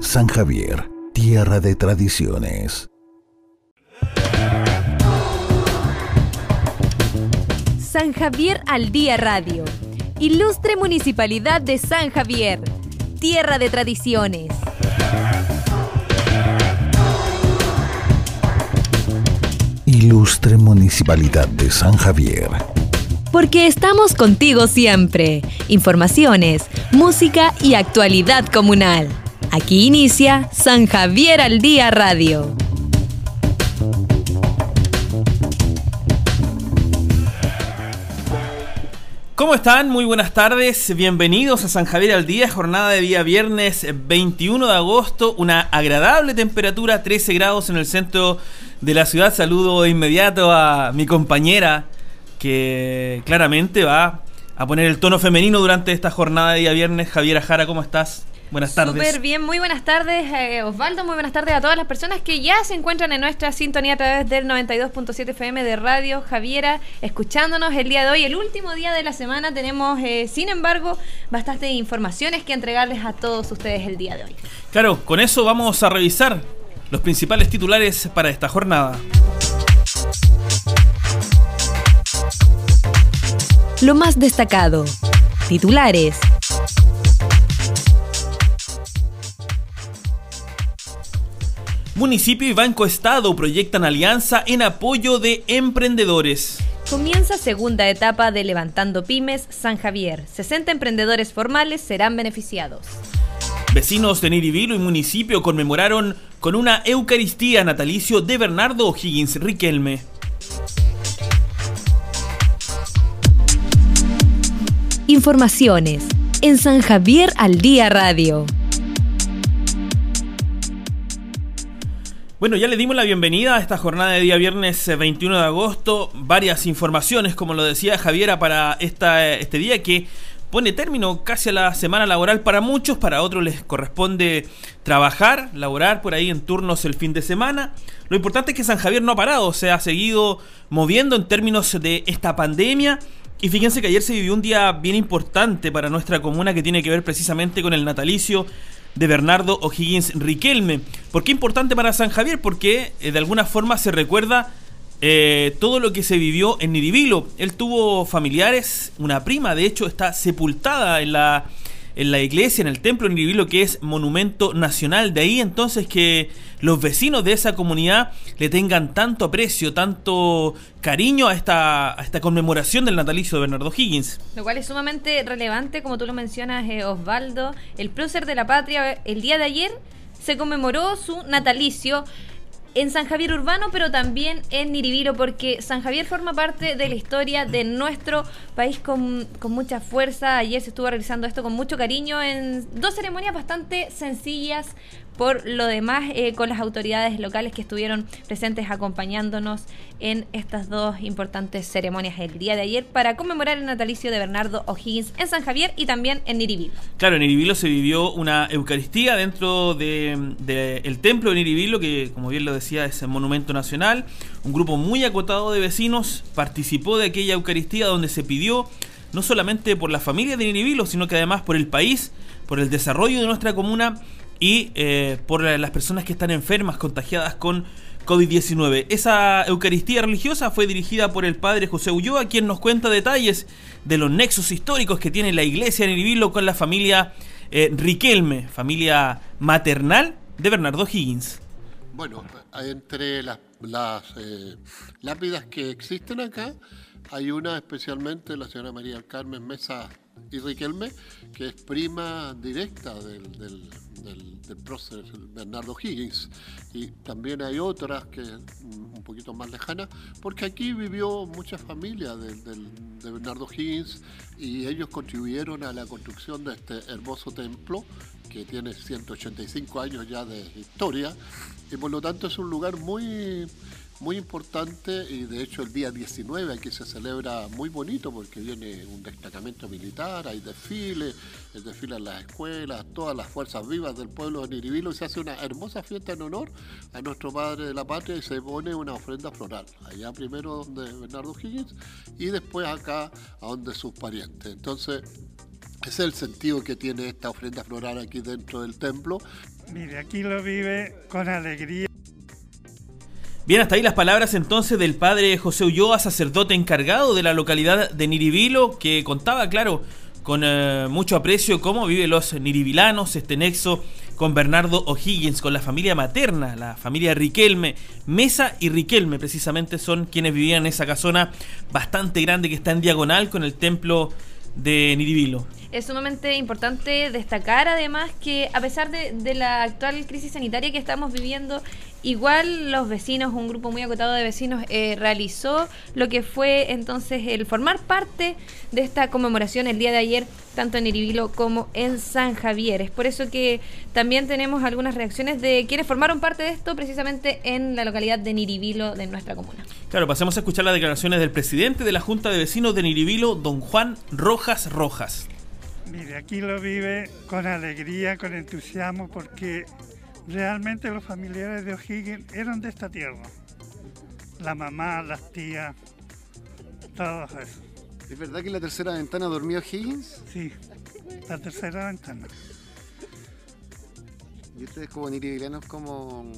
San Javier, tierra de tradiciones. San Javier al Día Radio. Ilustre Municipalidad de San Javier, tierra de tradiciones. Ilustre Municipalidad de San Javier. Porque estamos contigo siempre. Informaciones, música y actualidad comunal. Aquí inicia San Javier al Día Radio. ¿Cómo están? Muy buenas tardes. Bienvenidos a San Javier al Día, jornada de día viernes 21 de agosto. Una agradable temperatura, 13 grados en el centro de la ciudad. Saludo de inmediato a mi compañera que claramente va a poner el tono femenino durante esta jornada de día viernes. Javiera Jara, ¿cómo estás? Buenas tardes. Súper bien, muy buenas tardes eh, Osvaldo, muy buenas tardes a todas las personas que ya se encuentran en nuestra sintonía a través del 92.7 FM de Radio Javiera, escuchándonos el día de hoy, el último día de la semana. Tenemos, eh, sin embargo, bastantes informaciones que entregarles a todos ustedes el día de hoy. Claro, con eso vamos a revisar los principales titulares para esta jornada. Lo más destacado. Titulares. Municipio y Banco Estado proyectan alianza en apoyo de emprendedores. Comienza segunda etapa de Levantando Pymes San Javier. 60 emprendedores formales serán beneficiados. Vecinos de Niribilo y municipio conmemoraron con una Eucaristía natalicio de Bernardo O'Higgins Riquelme. Informaciones en San Javier al Día Radio. Bueno, ya le dimos la bienvenida a esta jornada de día viernes 21 de agosto. Varias informaciones, como lo decía Javiera, para esta, este día que pone término casi a la semana laboral para muchos, para otros les corresponde trabajar, laborar por ahí en turnos el fin de semana. Lo importante es que San Javier no ha parado, se ha seguido moviendo en términos de esta pandemia y fíjense que ayer se vivió un día bien importante para nuestra comuna que tiene que ver precisamente con el natalicio de Bernardo O'Higgins Riquelme. ¿Por qué importante para San Javier? Porque eh, de alguna forma se recuerda eh, todo lo que se vivió en Niribilo. Él tuvo familiares, una prima de hecho está sepultada en la en la iglesia, en el templo en Niribilo, que es monumento nacional. De ahí entonces que los vecinos de esa comunidad le tengan tanto aprecio, tanto cariño a esta, a esta conmemoración del natalicio de Bernardo Higgins. Lo cual es sumamente relevante, como tú lo mencionas, eh, Osvaldo. El prócer de la patria, el día de ayer se conmemoró su natalicio en San Javier Urbano, pero también en Niribilo, porque San Javier forma parte de la historia de nuestro país con, con, mucha fuerza. Ayer se estuvo realizando esto con mucho cariño en dos ceremonias bastante sencillas, por lo demás eh, con las autoridades locales que estuvieron presentes acompañándonos en estas dos importantes ceremonias el día de ayer para conmemorar el natalicio de Bernardo O'Higgins en San Javier y también en Niribilo. Claro, en Niribilo se vivió una Eucaristía dentro del de, templo de Niribilo, que como bien lo decía es el monumento nacional. Un grupo muy acotado de vecinos participó de aquella Eucaristía donde se pidió no solamente por la familia de Niribilo, sino que además por el país, por el desarrollo de nuestra comuna y eh, por las personas que están enfermas, contagiadas con COVID-19. Esa Eucaristía religiosa fue dirigida por el padre José Ulloa, quien nos cuenta detalles de los nexos históricos que tiene la iglesia en Iribilo con la familia eh, Riquelme, familia maternal de Bernardo Higgins. Bueno, entre las, eh, lápidas que existen acá, hay una especialmente la señora María Carmen Mesa y Riquelme, que es prima directa del, del, prócer Bernardo Higgins. Y también hay otras que un poquito más lejanas, porque aquí vivió mucha familia de, de Bernardo Higgins y ellos contribuyeron a la construcción de este hermoso templo que tiene 185 años ya de historia y por lo tanto es un lugar muy muy importante y de hecho el día 19 aquí se celebra muy bonito porque viene un destacamento militar, hay desfiles, el desfile en las escuelas, todas las fuerzas vivas del pueblo de Niribilo y se hace una hermosa fiesta en honor a nuestro padre de la patria y se pone una ofrenda floral, allá primero donde Bernardo Higgins y después acá a donde sus parientes. Entonces Ese es el sentido que tiene esta ofrenda floral aquí dentro del templo. Mire, aquí lo vive con alegría. Bien, hasta ahí las palabras entonces del padre José Ulloa, sacerdote encargado de la localidad de Niribilo, que contaba, claro, con eh, mucho aprecio cómo viven los niribilanos, este nexo con Bernardo O'Higgins, con la familia materna, la familia Riquelme. Mesa y Riquelme precisamente son quienes vivían en esa casona bastante grande que está en diagonal con el templo de Niribilo. Es sumamente importante destacar además que a pesar de, de, la actual crisis sanitaria que estamos viviendo, igual los vecinos, un grupo muy acotado de vecinos, eh, realizó lo que fue entonces el formar parte de esta conmemoración el día de ayer, tanto en Iribilo como en San Javier. Es por eso que también tenemos algunas reacciones de quienes formaron parte de esto precisamente en la localidad de Niribilo de nuestra comuna. Claro, pasemos a escuchar las declaraciones del presidente de la Junta de Vecinos de Niribilo, don Juan Rojas Rojas. Mire, aquí lo vive con alegría, con entusiasmo, porque realmente los familiares de O'Higgins eran de esta tierra. La mamá, las tías, todo eso. ¿Es verdad que en la tercera ventana dormía O'Higgins? Sí, la tercera ventana. ¿Y ustedes como niribilanos, como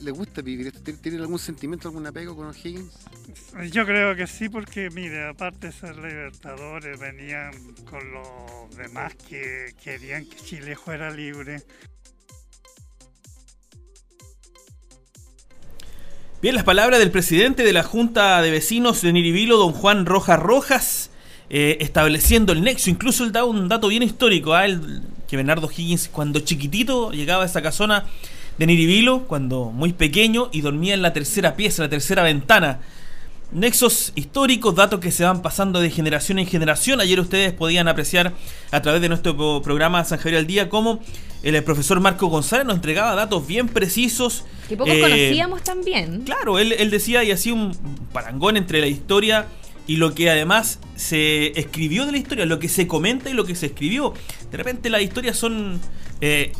¿Les gusta vivir esto? ¿Tienen algún sentimiento, algún apego con O'Higgins? Yo creo que sí, porque mire, aparte de ser libertadores, venían con los demás que querían que Chile fuera libre. Bien, las palabras del presidente de la Junta de Vecinos de Niribilo, don Juan Rojas Rojas, eh, estableciendo el nexo. Incluso él da un dato bien histórico, ¿eh? el, que Bernardo Higgins, cuando chiquitito, llegaba a esa casona de Niribilo, cuando muy pequeño, y dormía en la tercera pieza, la tercera ventana. Nexos históricos, datos que se van pasando de generación en generación. Ayer ustedes podían apreciar a través de nuestro programa San Javier al Día cómo el profesor Marco González nos entregaba datos bien precisos. Que poco eh, conocíamos también. Claro, él, él decía y hacía un parangón entre la historia y lo que además se escribió de la historia, lo que se comenta y lo que se escribió. De repente las historias son eh,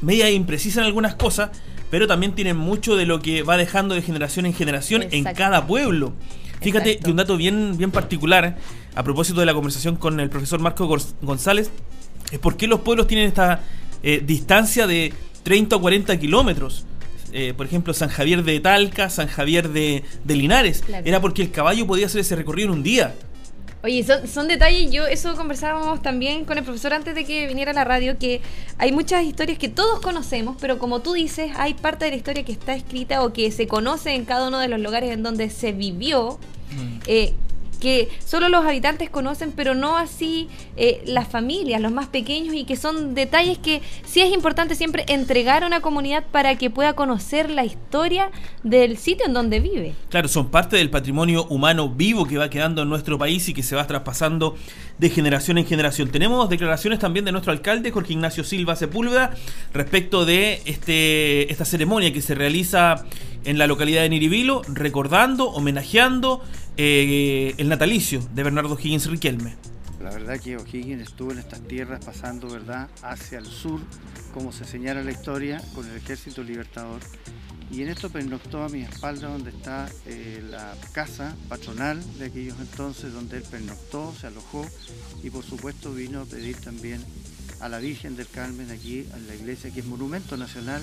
media imprecisas en algunas cosas, pero también tienen mucho de lo que va dejando de generación en generación Exacto. en cada pueblo. Fíjate Exacto. que un dato bien, bien particular, a propósito de la conversación con el profesor Marco González, es por qué los pueblos tienen esta eh, distancia de 30 o 40 kilómetros. Eh, por ejemplo, San Javier de Talca, San Javier de, de Linares. Claro. Era porque el caballo podía hacer ese recorrido en un día. Oye, son, son, detalles, yo eso conversábamos también con el profesor antes de que viniera a la radio, que hay muchas historias que todos conocemos, pero como tú dices, hay parte de la historia que está escrita o que se conoce en cada uno de los lugares en donde se vivió, mm. eh, que solo los habitantes conocen, pero no así eh, las familias, los más pequeños, y que son detalles que sí es importante siempre entregar a una comunidad para que pueda conocer la historia del sitio en donde vive. Claro, son parte del patrimonio humano vivo que va quedando en nuestro país y que se va traspasando de generación en generación. Tenemos declaraciones también de nuestro alcalde, Jorge Ignacio Silva Sepúlveda, respecto de este, esta ceremonia que se realiza en la localidad de Niribilo, recordando, homenajeando eh, el natalicio de Bernardo Higgins Riquelme. La verdad que O'Higgins estuvo en estas tierras pasando verdad hacia el sur, como se señala la historia, con el ejército libertador. Y en esto pernoctó a mi espalda donde está eh, la casa patronal de aquellos entonces, donde él pernoctó, se alojó y por supuesto vino a pedir también a la Virgen del Carmen aquí en la iglesia, que es monumento nacional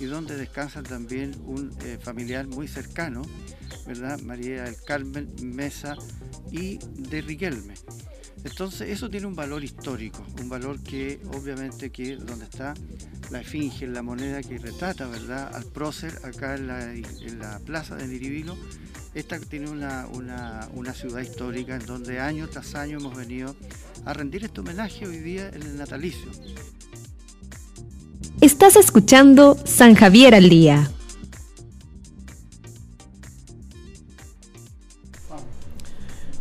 y donde descansa también un eh, familiar muy cercano, ¿verdad? María del Carmen Mesa y de Riquelme. Entonces eso tiene un valor histórico, un valor que obviamente que donde está la esfinge, la moneda que retrata ¿verdad? al prócer acá en la, plaza de Niribilo, esta tiene una, una, una, ciudad histórica en donde año tras año hemos venido a rendir este homenaje hoy día en el natalicio. Estás escuchando San Javier al Día.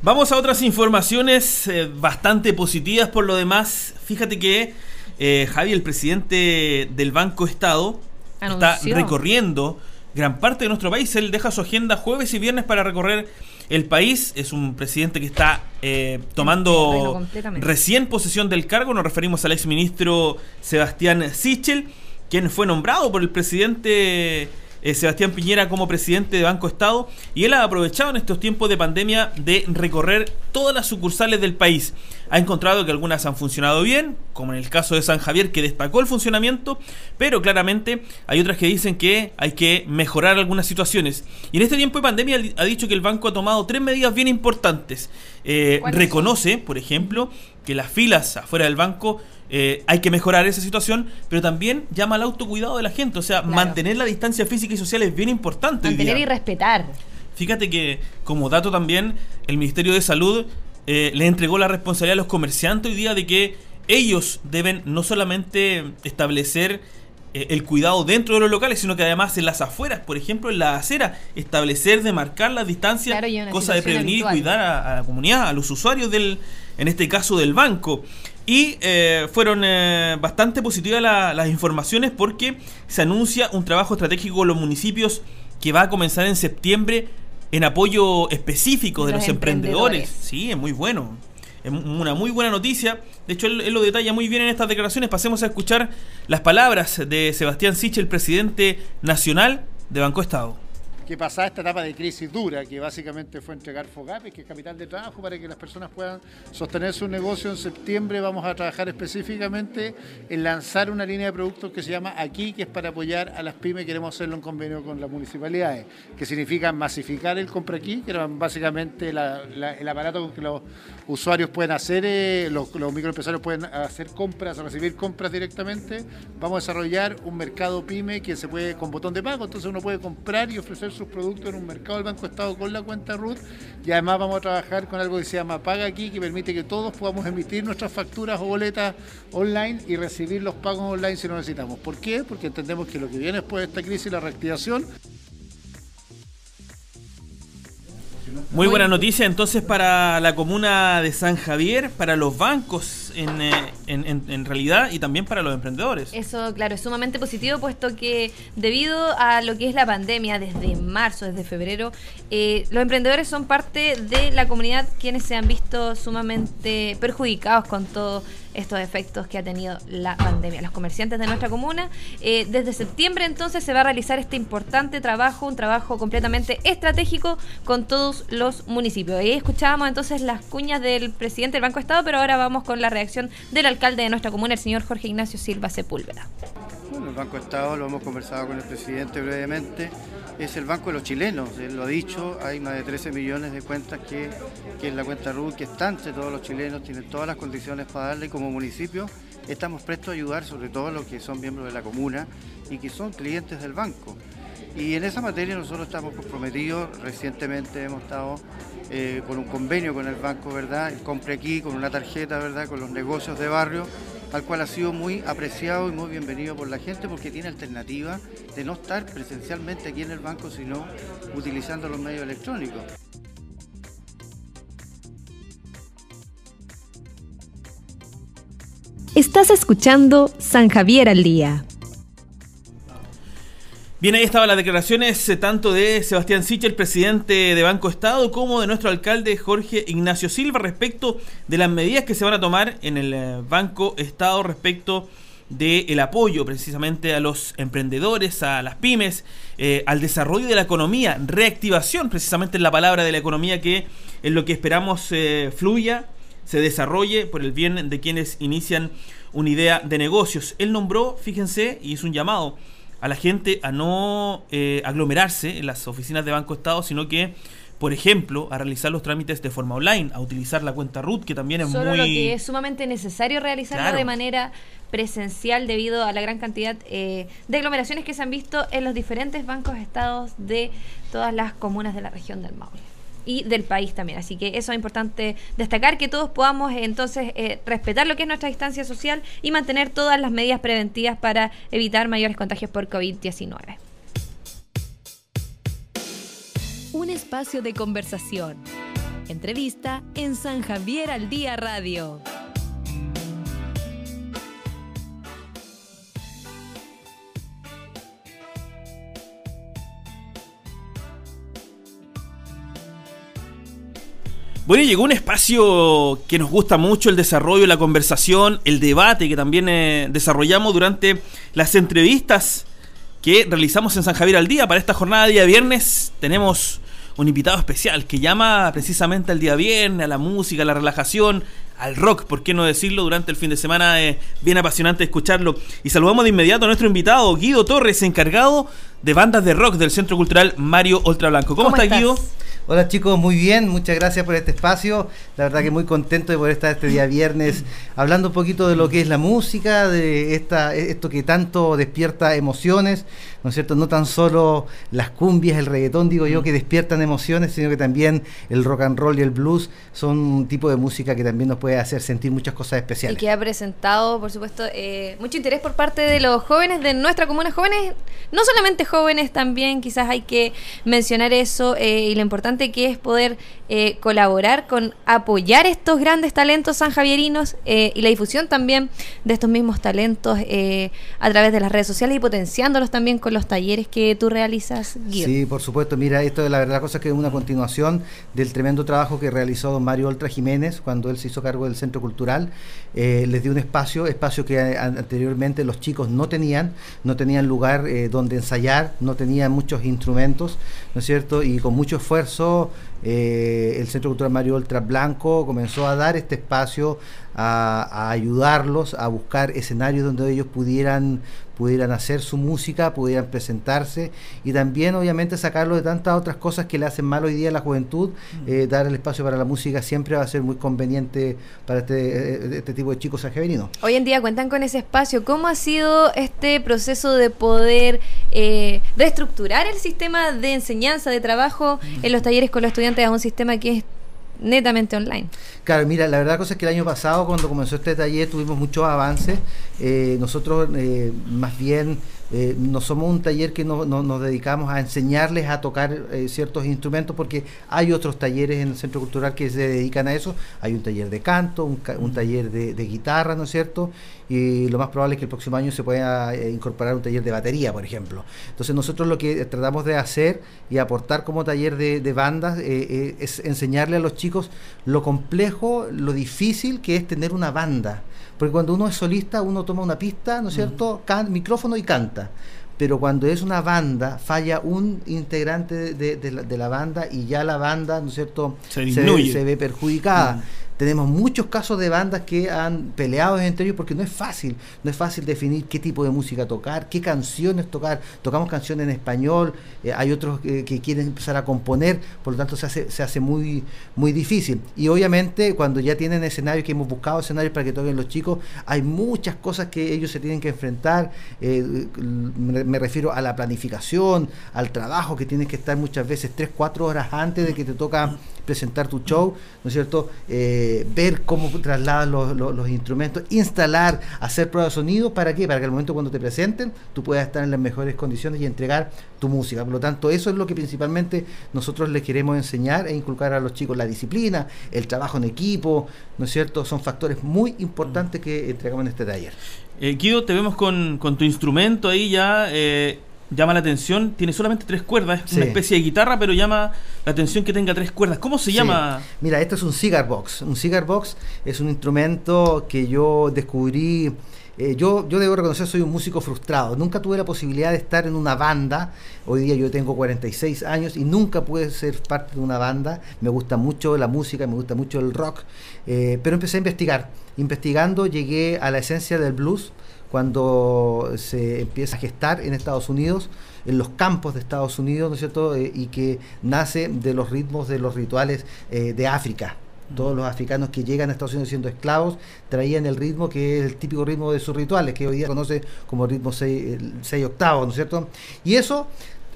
Vamos a otras informaciones eh, bastante positivas por lo demás. Fíjate que eh, Javi, el presidente del Banco Estado, Anunció. está recorriendo gran parte de nuestro país. Él deja su agenda jueves y viernes para recorrer el país. Es un presidente que está eh, tomando recién posesión del cargo. Nos referimos al exministro Sebastián Sichel, quien fue nombrado por el presidente eh, Sebastián Piñera como presidente de Banco Estado. Y él ha aprovechado en estos tiempos de pandemia de recorrer todas las sucursales del país. Ha encontrado que algunas han funcionado bien, como en el caso de San Javier que destacó el funcionamiento, pero claramente hay otras que dicen que hay que mejorar algunas situaciones. Y en este tiempo de pandemia ha dicho que el banco ha tomado tres medidas bien importantes. Eh, reconoce, por ejemplo, que las filas afuera del banco eh, hay que mejorar esa situación, pero también llama al autocuidado de la gente. O sea, mantener la distancia física y social es bien importante. Mantener y respetar. Fíjate que, como dato también, el Ministerio de Salud eh, le entregó la responsabilidad a los comerciantes hoy día de que ellos deben no solamente establecer el cuidado dentro de los locales, sino que además en las afueras, por ejemplo en la acera, establecer, demarcar las distancias, cosa de prevenir y cuidar a, la comunidad, a los usuarios del, en este caso del banco. Y eh, fueron eh, bastante positivas las informaciones porque se anuncia un trabajo estratégico con los municipios que va a comenzar en septiembre en apoyo específico de los, emprendedores. Sí, es muy bueno. Es una muy buena noticia. De hecho, él, lo detalla muy bien en estas declaraciones. Pasemos a escuchar las palabras de Sebastián Sich, el presidente nacional de Banco Estado que pasada esta etapa de crisis dura, que básicamente fue entregar FOGAPE, que es capital de trabajo, para que las personas puedan sostener su negocio. En septiembre vamos a trabajar específicamente en lanzar una línea de productos que se llama Aquí, que es para apoyar a las pymes. Queremos hacerlo en convenio con las municipalidades, que significa masificar el compra aquí, que era básicamente el aparato con que los usuarios pueden hacer, eh, los, microempresarios pueden hacer compras, recibir compras directamente. Vamos a desarrollar un mercado pyme que se puede con botón de pago, entonces uno puede comprar y ofrecer sus productos en un mercado del Banco Estado con la cuenta RUT y además vamos a trabajar con algo que se llama Paga Aquí, que permite que todos podamos emitir nuestras facturas o boletas online y recibir los pagos online si lo necesitamos. ¿Por qué? Porque entendemos que lo que viene después de esta crisis, la reactivación, Muy buena noticia entonces para la comuna de San Javier, para los bancos en, eh, en, realidad y también para los emprendedores. Eso, claro, es sumamente positivo puesto que debido a lo que es la pandemia desde marzo, desde febrero, eh, los emprendedores son parte de la comunidad quienes se han visto sumamente perjudicados con todo estos efectos que ha tenido la pandemia. Los comerciantes de nuestra comuna, eh, desde septiembre entonces se va a realizar este importante trabajo, un trabajo completamente estratégico con todos los municipios. Ahí escuchábamos entonces las cuñas del presidente del Banco Estado, pero ahora vamos con la reacción del alcalde de nuestra comuna, el señor Jorge Ignacio Silva Sepúlveda. Bueno, el Banco Estado lo hemos conversado con el presidente brevemente es el banco de los chilenos, él lo ha dicho, hay más de 13 millones de cuentas que, que es la cuenta RUT, que están entre todos los chilenos, tienen todas las condiciones para darle como municipio, estamos prestos a ayudar, sobre todo los que son miembros de la comuna y que son clientes del banco. Y en esa materia nosotros estamos comprometidos, recientemente hemos estado eh, con un convenio con el banco, ¿verdad? El compre aquí, con una tarjeta, ¿verdad? Con los negocios de barrio al cual ha sido muy apreciado y muy bienvenido por la gente porque tiene alternativa de no estar presencialmente aquí en el banco, sino utilizando los medios electrónicos. Estás escuchando San Javier al Día. Bien, ahí estaban las declaraciones eh, tanto de Sebastián Sichel, el presidente de Banco Estado, como de nuestro alcalde Jorge Ignacio Silva respecto de las medidas que se van a tomar en el eh, Banco Estado respecto del apoyo precisamente a los emprendedores, a las pymes, eh, al desarrollo de la economía, reactivación precisamente es la palabra de la economía que es lo que esperamos fluya, se desarrolle por el bien de quienes inician una idea de negocios. Él nombró, fíjense, y hizo un llamado a la gente a no eh, aglomerarse en las oficinas de Banco Estado, sino que, por ejemplo, a realizar los trámites de forma online, a utilizar la cuenta RUT, que también es Solo muy... lo que es sumamente necesario realizarlo de manera presencial debido a la gran cantidad eh, de aglomeraciones que se han visto en los diferentes bancos estados de todas las comunas de la región del Maule y del país también. Así que eso es importante destacar, que todos podamos eh, entonces eh, respetar lo que es nuestra distancia social y mantener todas las medidas preventivas para evitar mayores contagios por COVID-19. Un espacio de conversación. Entrevista en San Javier al Día Radio. Bueno, llegó un espacio que nos gusta mucho, el desarrollo, la conversación, el debate que también eh, desarrollamos durante las entrevistas que realizamos en San Javier al día. Para esta jornada de día viernes tenemos un invitado especial que llama precisamente al día viernes, a la música, a la relajación, al rock, ¿por qué no decirlo? Durante el fin de semana es bien apasionante escucharlo. Y saludamos de inmediato a nuestro invitado, Guido Torres, encargado de bandas de rock del Centro Cultural Mario Ultra Blanco. ¿Cómo, está Guido? Hola chicos, muy bien, muchas gracias por este espacio. La verdad que muy contento de poder estar este día viernes hablando un poquito de lo que es la música, de esta, esto que tanto despierta emociones, ¿no es cierto? No tan solo las cumbias, el reggaetón, digo yo, que despiertan emociones, sino que también el rock and roll y el blues son un tipo de música que también nos puede hacer sentir muchas cosas especiales. Y que ha presentado, por supuesto, eh, mucho interés por parte de los jóvenes de nuestra comuna, jóvenes, no solamente jóvenes, también quizás hay que mencionar eso eh, y lo importante que es poder eh, colaborar con apoyar estos grandes talentos sanjavierinos y la difusión también de estos mismos talentos a través de las redes sociales y potenciándolos también con los talleres que tú realizas, Guido. Sí, por supuesto. Mira, esto de la verdad cosa es que es una continuación del tremendo trabajo que realizó Mario Oltra Jiménez cuando él se hizo cargo del Centro Cultural. Eh, les dio un espacio, espacio que anteriormente los chicos no tenían, no tenían lugar eh, donde ensayar, no tenían muchos instrumentos, ¿no es cierto? Y con mucho esfuerzo eh, el Centro Cultural Mario Ultra Blanco comenzó a dar este espacio, a, ayudarlos a buscar escenarios donde ellos pudieran, pudieran hacer su música, pudieran presentarse y también obviamente sacarlo de tantas otras cosas que le hacen mal hoy día a la juventud. Mm. Eh, dar el espacio para la música siempre va a ser muy conveniente para este, eh, este tipo de chicos sanjeverinos. Hoy en día cuentan con ese espacio. ¿Cómo ha sido este proceso de poder reestructurar el sistema de enseñanza, de trabajo en los talleres con los estudiantes? a un sistema que es netamente online. Claro, mira, la verdad cosa es que el año pasado cuando comenzó este taller tuvimos muchos avances. Eh, nosotros eh, más bien eh, no somos un taller que no, nos dedicamos a enseñarles a tocar eh, ciertos instrumentos porque hay otros talleres en el Centro Cultural que se dedican a eso. Hay un taller de canto, un, taller de, guitarra, ¿no es cierto? Y lo más probable es que el próximo año se pueda eh, incorporar un taller de batería, por ejemplo. Entonces nosotros lo que tratamos de hacer y aportar como taller de, de bandas es enseñarle a los chicos lo complejo, lo difícil que es tener una banda. Porque cuando uno es solista, uno toma una pista, ¿no es cierto? micrófono y canta. Pero cuando es una banda, falla un integrante de, la, banda y ya la banda, ¿no es cierto?, se, se, ve perjudicada. Tenemos muchos casos de bandas que han peleado entre ellos porque no es fácil, no es fácil definir qué tipo de música tocar, qué canciones tocar. Tocamos canciones en español, eh, hay otros que quieren empezar a componer, por lo tanto se hace, se hace muy, muy difícil. Y obviamente cuando ya tienen escenarios, que hemos buscado escenarios para que toquen los chicos, hay muchas cosas que ellos se tienen que enfrentar. Eh, me, refiero a la planificación, al trabajo que tienes que estar muchas veces 3, 4 horas antes de que te toca presentar tu show, ¿no es cierto? Eh, ver cómo trasladan los, instrumentos, instalar, hacer pruebas de sonido, ¿para qué? Para que al momento cuando te presenten tú puedas estar en las mejores condiciones y entregar tu música. Por lo tanto, eso es lo que principalmente nosotros les queremos enseñar e inculcar a los chicos, la disciplina, el trabajo en equipo, ¿no es cierto? Son factores muy importantes que entregamos en este taller. Eh, Guido, te vemos con, con tu instrumento ahí ya. Eh llama la atención, tiene solamente tres cuerdas, es una especie de guitarra, pero llama la atención que tenga tres cuerdas. ¿Cómo se llama? Mira, esto es un cigar box. Un cigar box es un instrumento que yo descubrí. Eh, yo, yo debo reconocer, soy un músico frustrado. Nunca tuve la posibilidad de estar en una banda. Hoy día yo tengo 46 años y nunca pude ser parte de una banda. Me gusta mucho la música, me gusta mucho el rock. Eh, pero empecé a investigar. Investigando llegué a la esencia del blues cuando se empieza a gestar en Estados Unidos, en los campos de Estados Unidos, ¿no es cierto? Eh, y que nace de los ritmos de los rituales eh, de África. Todos los africanos que llegan a Estados Unidos siendo esclavos traían el ritmo que es el típico ritmo de sus rituales, que hoy día conoce como ritmo 6 octavos, ¿no es cierto? Y eso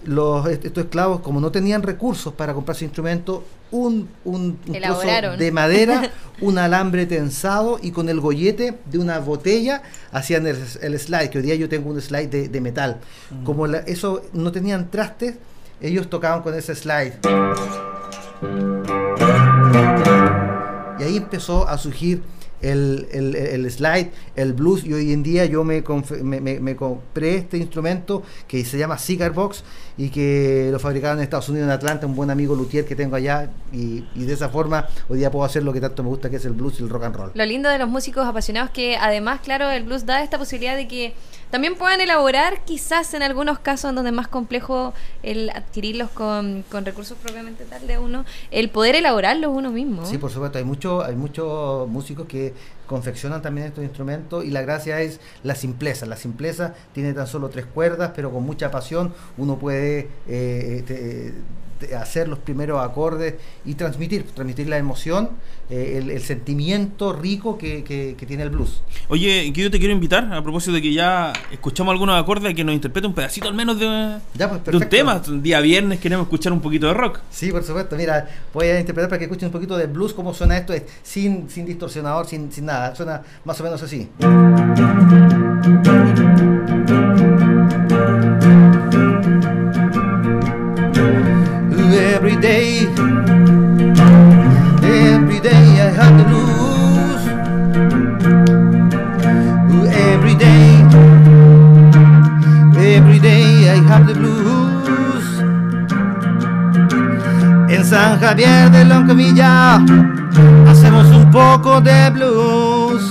los, estos esclavos, como no tenían recursos para comprarse instrumentos, un, un, de madera, un alambre tensado y con el gollete de una botella hacían el, slide, que hoy día yo tengo un slide de, metal. Mm. Como eso no tenían trastes, ellos tocaban con ese slide. Y ahí empezó a surgir el, el, el slide, el blues, y hoy en día yo me, me, me- me compré este instrumento que se llama Cigar Box y que lo fabricaron en Estados Unidos, en Atlanta, un buen amigo luthier que tengo allá, y, y de esa forma hoy día puedo hacer lo que tanto me gusta, que es el blues y el rock and roll. Lo lindo de los músicos apasionados que además, claro, el blues da esta posibilidad de que también puedan elaborar, quizás en algunos casos en donde es más complejo el adquirirlos con, con recursos propiamente tal de uno, el poder elaborarlos uno mismo. Sí, por supuesto, hay muchos hay muchos músicos que eh, confeccionan también estos instrumentos y la gracia es la simpleza. La simpleza tiene tan solo tres cuerdas, pero con mucha pasión uno puede eh, te- te- hacer los primeros acordes y transmitir, transmitir la emoción, eh, el, el sentimiento rico que, que- que tiene el blues. Oye, que yo te quiero invitar, a propósito de que ya escuchamos algunos acordes, que nos interprete un pedacito al menos de, Ya, pues, de un tema. Un día viernes queremos escuchar un poquito de rock. Sí, por supuesto. Mira, voy a interpretar para que escuchen un poquito de blues, cómo suena esto, es sin, sin distorsionador, sin, sin nada. Suena más o menos así. Every day, every day I have the blues. Every day, every day I have the blues. En San Javier de Loncomilla un poco de blues.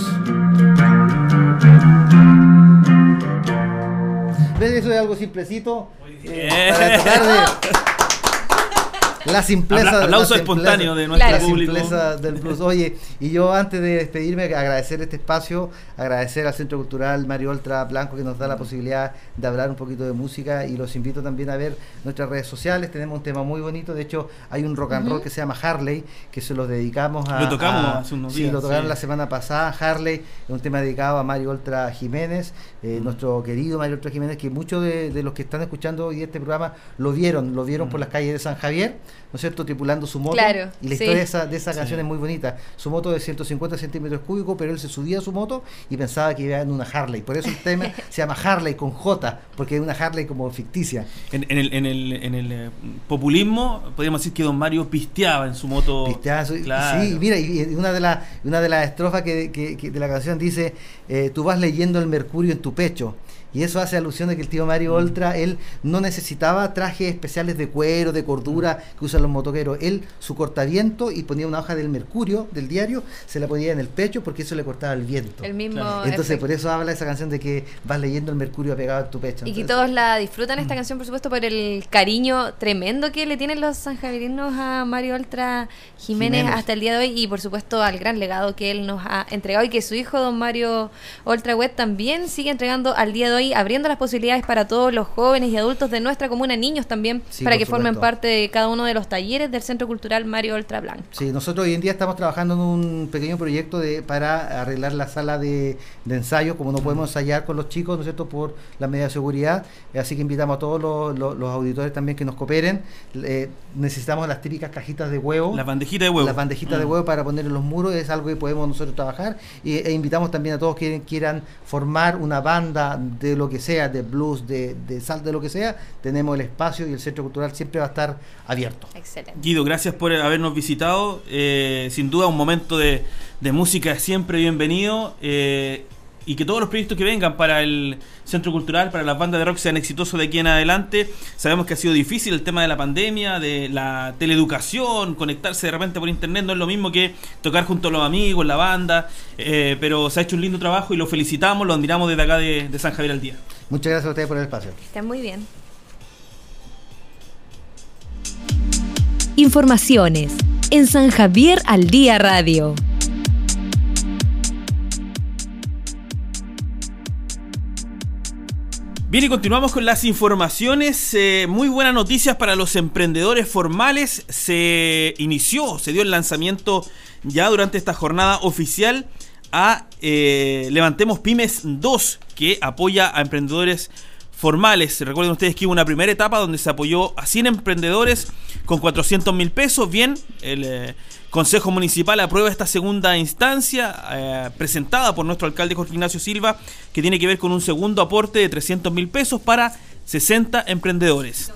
¿Ves? Eso es algo simplecito. eh, para tratar de- La simpleza. Apla- aplauso la simpleza- espontáneo de nuestro la público. simpleza del blues. Oye, y yo antes de despedirme, agradecer este espacio, agradecer al Centro Cultural Mario Ultra Blanco que nos da la posibilidad de hablar un poquito de música y los invito también a ver nuestras redes sociales. Tenemos un tema muy bonito, de hecho hay un rock and roll Ujú. que se llama Harley, que se lo dedicamos a... Lo tocamos a- hace unos sí, días, lo tocaron sí. la semana pasada, Harley, es un tema dedicado a Mario Ultra Jiménez, eh, nuestro querido Mario Ultra Jiménez, que muchos de, de los que están escuchando hoy este programa lo vieron, lo vieron por las calles de San Javier, ¿no es cierto?, tripulando su moto. Claro, y la sí. historia de esa, de esa Sí. canción es muy bonita. Su moto de 150 centímetros cúbicos, pero él se subía a su moto y pensaba que iba en una Harley. Por eso el tema se llama Harley con J, porque es una Harley como ficticia. En, en el, en el, en el eh, populismo, podríamos decir que Don Mario pisteaba en su moto. Pisteazo, y- Claro. Sí, mira, y y una de, las una de las estrofas que, que- que de la canción dice, eh, tú vas leyendo el mercurio en tu pecho. Y eso hace alusión de que el tío Mario Mm. Oltra, él no necesitaba trajes especiales de cuero, de cordura que usan los motoqueros. Él, su cortaviento, y ponía una hoja del mercurio, del diario, se la ponía en el pecho porque eso le cortaba el viento. El mismo Entonces, efecto. por eso habla esa canción de que vas leyendo el mercurio pegado en tu pecho. Y que todos la disfrutan esta canción, por supuesto, por el cariño tremendo que le tienen los sanjaverinos a Mario Ultra Jiménez, Jiménez. hasta el día de hoy y, por supuesto, al gran legado que él nos ha entregado y que su hijo, don Mario Ultra Web, también sigue entregando al día de hoy, abriendo las posibilidades para todos los jóvenes y adultos de nuestra comuna, niños también, Sí, para que formen parte de cada uno de los talleres del Centro Cultural Mario Ultra Blanco. Sí, nosotros hoy en día estamos trabajando en un pequeño proyecto de para arreglar la sala de, de ensayo, como no podemos ensayar con los chicos, ¿no es cierto?, por la medida de seguridad. Así que invitamos a todos los, los- los auditores también que nos cooperen. Eh, necesitamos las típicas cajitas de huevo. Las bandejitas de huevo. Las bandejitas de Mm. huevo para poner en los muros es algo que podemos nosotros trabajar. Y, e invitamos también a todos que quieran formar una banda de lo que sea, de blues, de, de sal, de lo que sea. Tenemos el espacio y el centro cultural siempre va a estar abierto. Excelente. Guido, gracias por habernos visitado. Eh, sin duda, un momento de, de música es siempre bienvenido. eh, y que todos los proyectos que vengan para el Centro Cultural, para las bandas de rock, sean exitosos de aquí en adelante. Sabemos que ha sido difícil el tema de la pandemia, de la teleeducación, conectarse de repente por internet, no es lo mismo que tocar junto a los amigos, la banda, eh, pero se ha hecho un lindo trabajo y lo felicitamos, lo admiramos desde acá de, de San Javier al Día. Muchas gracias a ustedes por el espacio. Están muy bien. Informaciones en San Javier al Día Radio. Bien, y continuamos con las informaciones. Eh, muy buenas noticias para los emprendedores formales. Se inició, se dio el lanzamiento ya durante esta jornada oficial a eh, Levantemos Pymes 2, que apoya a emprendedores formales. Recuerden ustedes que hubo una primera etapa donde se apoyó a 100 emprendedores con 400 mil pesos. Bien, el eh, Consejo Municipal aprueba esta segunda instancia eh, presentada por nuestro alcalde Jorge Ignacio Silva, que tiene que ver con un segundo aporte de 300 mil pesos para 60 emprendedores.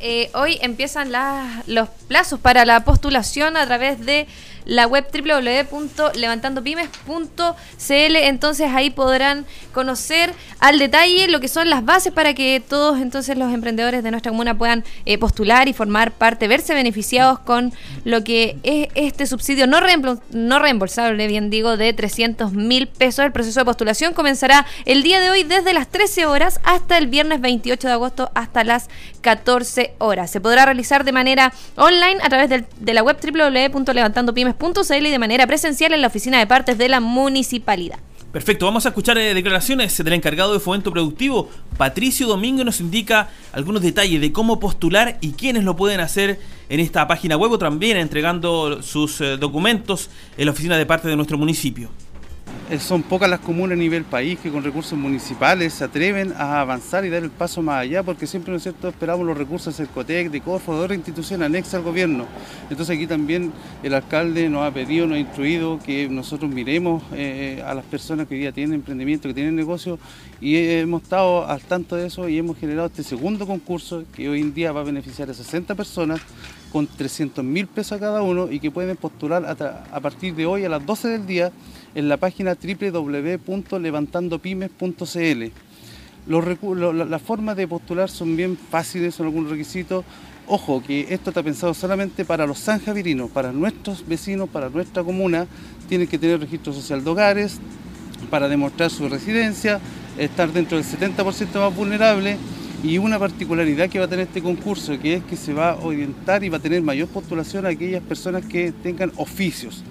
Eh, hoy empiezan las- los plazos para la postulación a través de la web www.levantandopymes.cl. Entonces ahí podrán conocer al detalle lo que son las bases para que todos entonces los emprendedores de nuestra comuna puedan eh, postular y formar parte, verse beneficiados con lo que es este subsidio no, no reembolsable, bien digo, de 300 mil pesos. El proceso de postulación comenzará el día de hoy desde las 13 horas hasta el viernes 28 de agosto hasta las 14 horas. Se podrá realizar de manera online a través de la web www.levantandopymes.cl y de manera presencial en la oficina de partes de la municipalidad. Perfecto, vamos a escuchar eh, declaraciones del encargado de fomento productivo. Patricio Domingo nos indica algunos detalles de cómo postular y quiénes lo pueden hacer en esta página web o también entregando sus eh, documentos en la oficina de parte de nuestro municipio. Eh, son pocas las comunas a nivel país que con recursos municipales se atreven a avanzar y dar el paso más allá, porque siempre, ¿no esperamos los recursos del COTEC, de CORFO, de otra institución anexa al gobierno. Entonces aquí también el alcalde nos ha pedido, nos ha instruido que nosotros miremos eh, a las personas que hoy día tienen emprendimiento, que tienen negocio, y hemos estado al tanto de eso y hemos generado este segundo concurso que hoy en día va a beneficiar a 60 personas con 300 mil pesos a cada uno y que pueden postular a, partir de hoy a las 12 del día en la página www.levantandopymes.cl. Las formas de postular son bien fáciles, son algunos requisitos. Ojo, que esto está pensado solamente para los sanjavirinos, para nuestros vecinos, para nuestra comuna. Tienen que tener registro social de hogares para demostrar su residencia, estar dentro del 70% más vulnerable y una particularidad que va a tener este concurso, que es que se va a orientar y va a tener mayor postulación a aquellas personas que tengan oficios.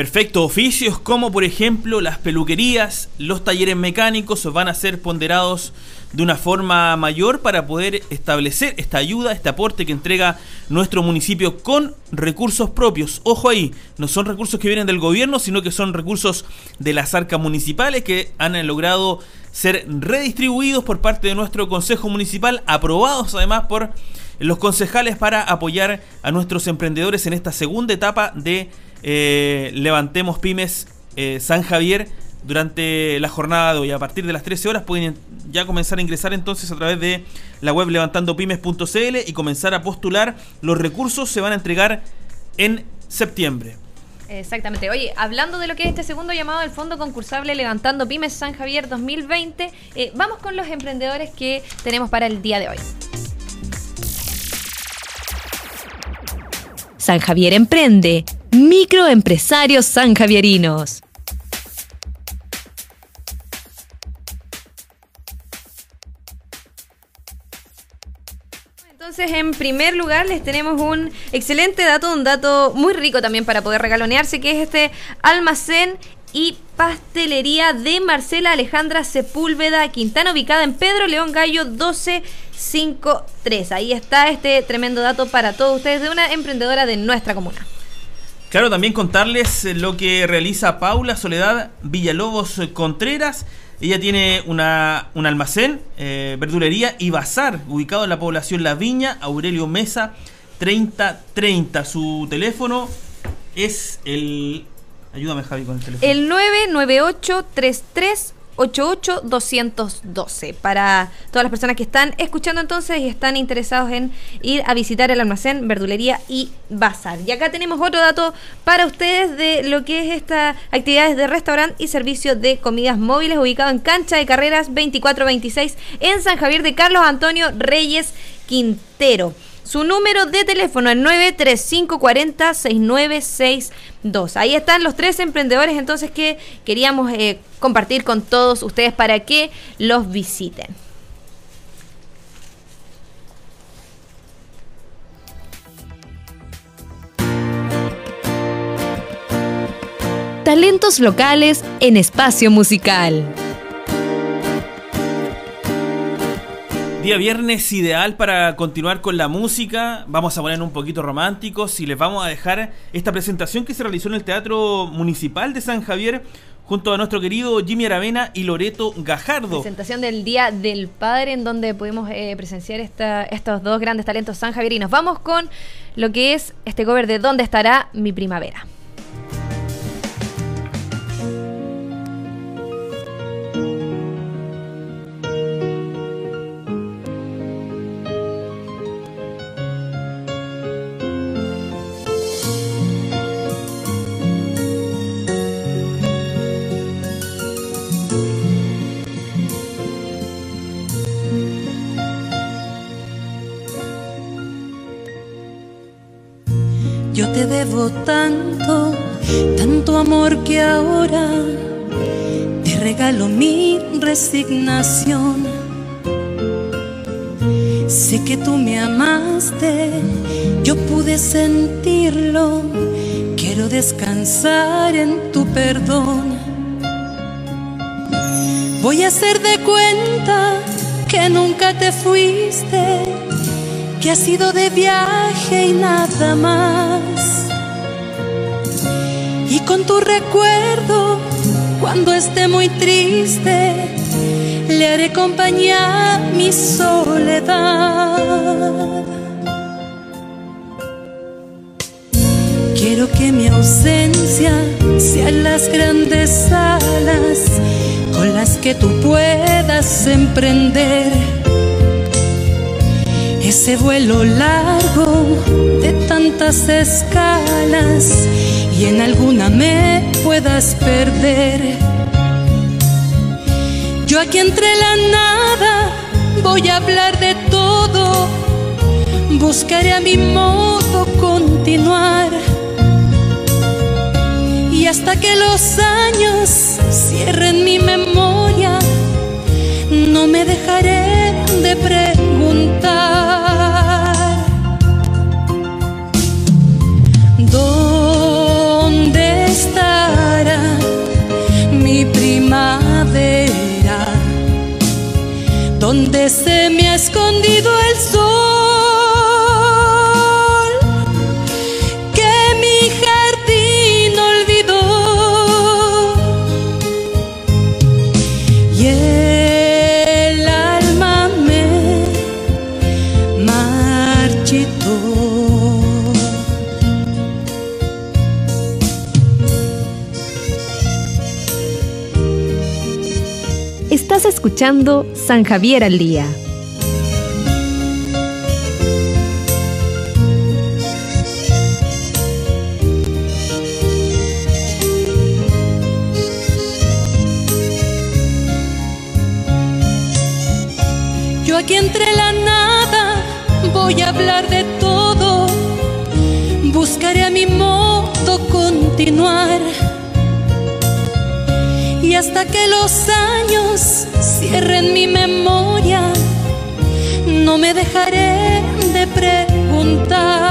Perfecto, oficios como por ejemplo las peluquerías, los talleres mecánicos van a ser ponderados de una forma mayor para poder establecer esta ayuda, este aporte que entrega nuestro municipio con recursos propios. Ojo ahí, no son recursos que vienen del gobierno, sino que son recursos de las arcas municipales que han logrado ser redistribuidos por parte de nuestro Consejo Municipal, aprobados además por los concejales para apoyar a nuestros emprendedores en esta segunda etapa de eh, Levantemos Pymes eh, San Javier durante la jornada de hoy. A partir de las 13 horas pueden ya comenzar a ingresar entonces a través de la web levantandopymes.cl y comenzar a postular. Los recursos se van a entregar en septiembre. Exactamente. Oye, hablando de lo que es este segundo llamado del Fondo Concursable Levantando Pymes San Javier 2020, eh, vamos con los emprendedores que tenemos para el día de hoy. San Javier Emprende, microempresarios sanjavierinos. Entonces, en primer lugar, les tenemos un excelente dato, un dato muy rico también para poder regalonearse, que es este almacén y pastelería de Marcela Alejandra Sepúlveda Quintana, ubicada en Pedro León Gallo 1253. Ahí está este tremendo dato para todos ustedes de una emprendedora de nuestra comuna. Claro, también contarles lo que realiza Paula Soledad Villalobos Contreras ella tiene una, un almacén, eh, verdulería y bazar ubicado en la población La Viña, Aurelio Mesa 3030. Su teléfono es el... Ayúdame Javi con el teléfono. El 998 33 88212 para todas las personas que están escuchando entonces y están interesados en ir a visitar el almacén, verdulería y bazar. Y acá tenemos otro dato para ustedes de lo que es estas actividades de restaurante y servicio de comidas móviles ubicado en Cancha de Carreras 2426 en San Javier de Carlos Antonio Reyes Quintero. Su número de teléfono es 93540-6962. Ahí están los tres emprendedores entonces que queríamos eh, compartir con todos ustedes para que los visiten. Talentos locales en espacio musical. Día viernes ideal para continuar con la música. Vamos a poner un poquito románticos y les vamos a dejar esta presentación que se realizó en el Teatro Municipal de San Javier junto a nuestro querido Jimmy Aravena y Loreto Gajardo. Presentación del Día del Padre en donde pudimos eh, presenciar esta, estos dos grandes talentos sanjavierinos. Vamos con lo que es este cover de ¿Dónde estará mi primavera? Debo tanto, tanto amor que ahora te regalo mi resignación. Sé que tú me amaste, yo pude sentirlo, quiero descansar en tu perdón. Voy a hacer de cuenta que nunca te fuiste, que has sido de viaje y nada más. Y con tu recuerdo, cuando esté muy triste, le haré compañía a mi soledad. Quiero que mi ausencia sean las grandes alas con las que tú puedas emprender ese vuelo largo de tantas escalas en alguna me puedas perder. Yo aquí entre la nada voy a hablar de todo, buscaré a mi modo continuar y hasta que los años San Javier al Día. Que los años cierren mi memoria, no me dejaré de preguntar.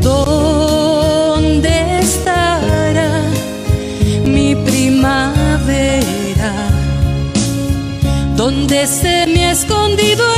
¿Dónde estará mi primavera? ¿Dónde se me ha escondido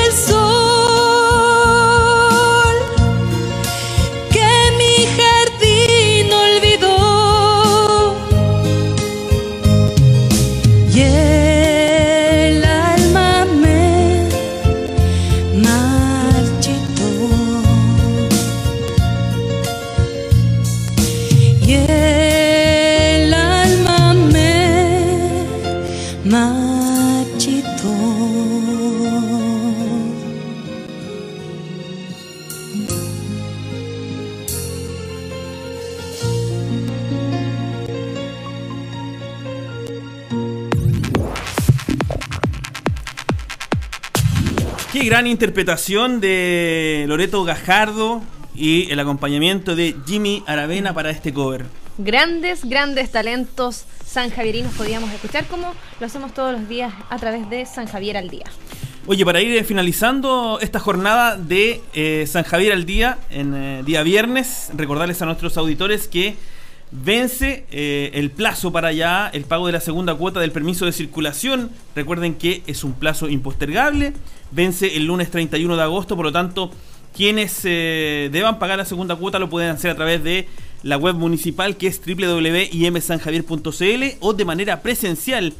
Qué gran interpretación de Loreto Gajardo y el acompañamiento de Jimmy Aravena para este cover. Grandes, grandes talentos sanjavierinos podíamos escuchar como lo hacemos todos los días a través de San Javier al Día. Oye, para ir finalizando esta jornada de eh, San Javier al Día, en eh, día viernes, recordarles a nuestros auditores que vence eh, el plazo para ya el pago de la segunda cuota del permiso de circulación. Recuerden que es un plazo impostergable, vence el lunes 31 de agosto, por lo tanto, quienes eh, deban pagar la segunda cuota lo pueden hacer a través de la web municipal que es www.imsanjavier.cl o de manera presencial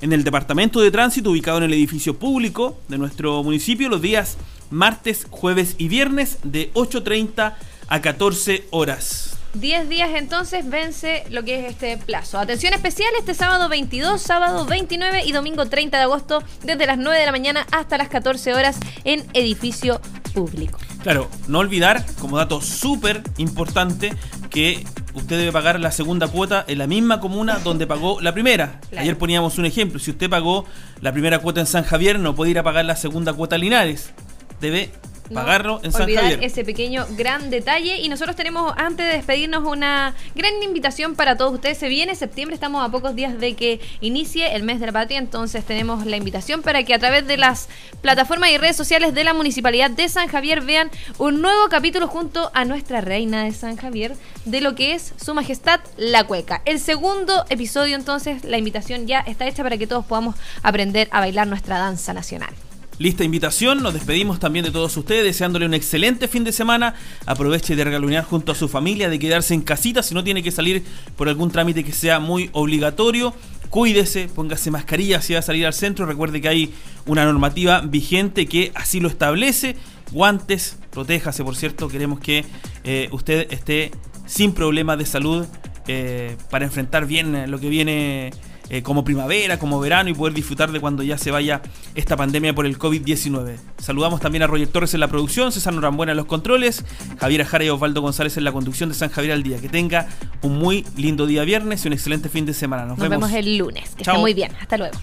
en el departamento de tránsito ubicado en el edificio público de nuestro municipio los días martes, jueves y viernes de 8.30 a 14 horas. 10 días entonces vence lo que es este plazo. Atención especial este sábado 22, sábado 29 y domingo 30 de agosto desde las 9 de la mañana hasta las 14 horas en edificio público. Claro, no olvidar, como dato súper importante, que usted debe pagar la segunda cuota en la misma comuna donde pagó la primera. Claro. Ayer poníamos un ejemplo. Si usted pagó la primera cuota en San Javier, no puede ir a pagar la segunda cuota a Linares. Debe no pagarlo en San olvidar Javier. ese pequeño gran detalle. Y nosotros tenemos, antes de despedirnos, una gran invitación para todos ustedes. Se viene septiembre, estamos a pocos días de que inicie el mes de la patria, entonces tenemos la invitación para que a través de las plataformas y redes sociales de la Municipalidad de San Javier vean un nuevo capítulo junto a nuestra reina de San Javier de lo que es Su Majestad la Cueca. El segundo episodio, entonces, la invitación ya está hecha para que todos podamos aprender a bailar nuestra danza nacional. Lista invitación, nos despedimos también de todos ustedes, deseándole un excelente fin de semana. Aproveche de regalonear junto a su familia, de quedarse en casita si no tiene que salir por algún trámite que sea muy obligatorio. Cuídese, póngase mascarilla si va a salir al centro. Recuerde que hay una normativa vigente que así lo establece. Guantes, protéjase, por cierto. Queremos que eh, usted esté sin problemas de salud eh, para enfrentar bien lo que viene eh, como primavera, como verano y poder disfrutar de cuando ya se vaya esta pandemia por el COVID-19. Saludamos también a Roger Torres en la producción, César Norambuena en los controles, Javier Ajara y Osvaldo González en la conducción de San Javier al día. Que tenga un muy lindo día viernes y un excelente fin de semana. Nos, Nos vemos. el lunes. Que Chao. esté muy bien. Hasta luego.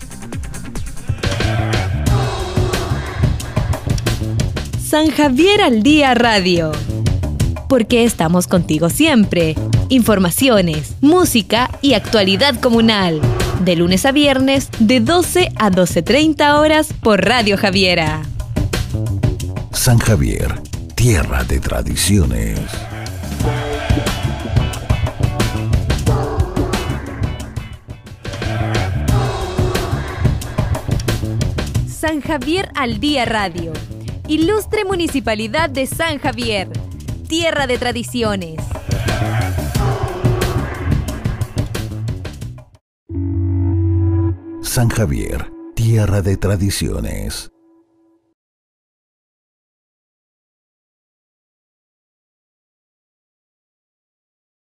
San Javier al Día Radio. Porque estamos contigo siempre. Informaciones, música y actualidad comunal. De lunes a viernes, de 12 a 12.30 horas por Radio Javiera. San Javier, tierra de tradiciones. San Javier al Día Radio. Ilustre Municipalidad de San Javier. Tierra de tradiciones. San Javier, tierra de tradiciones.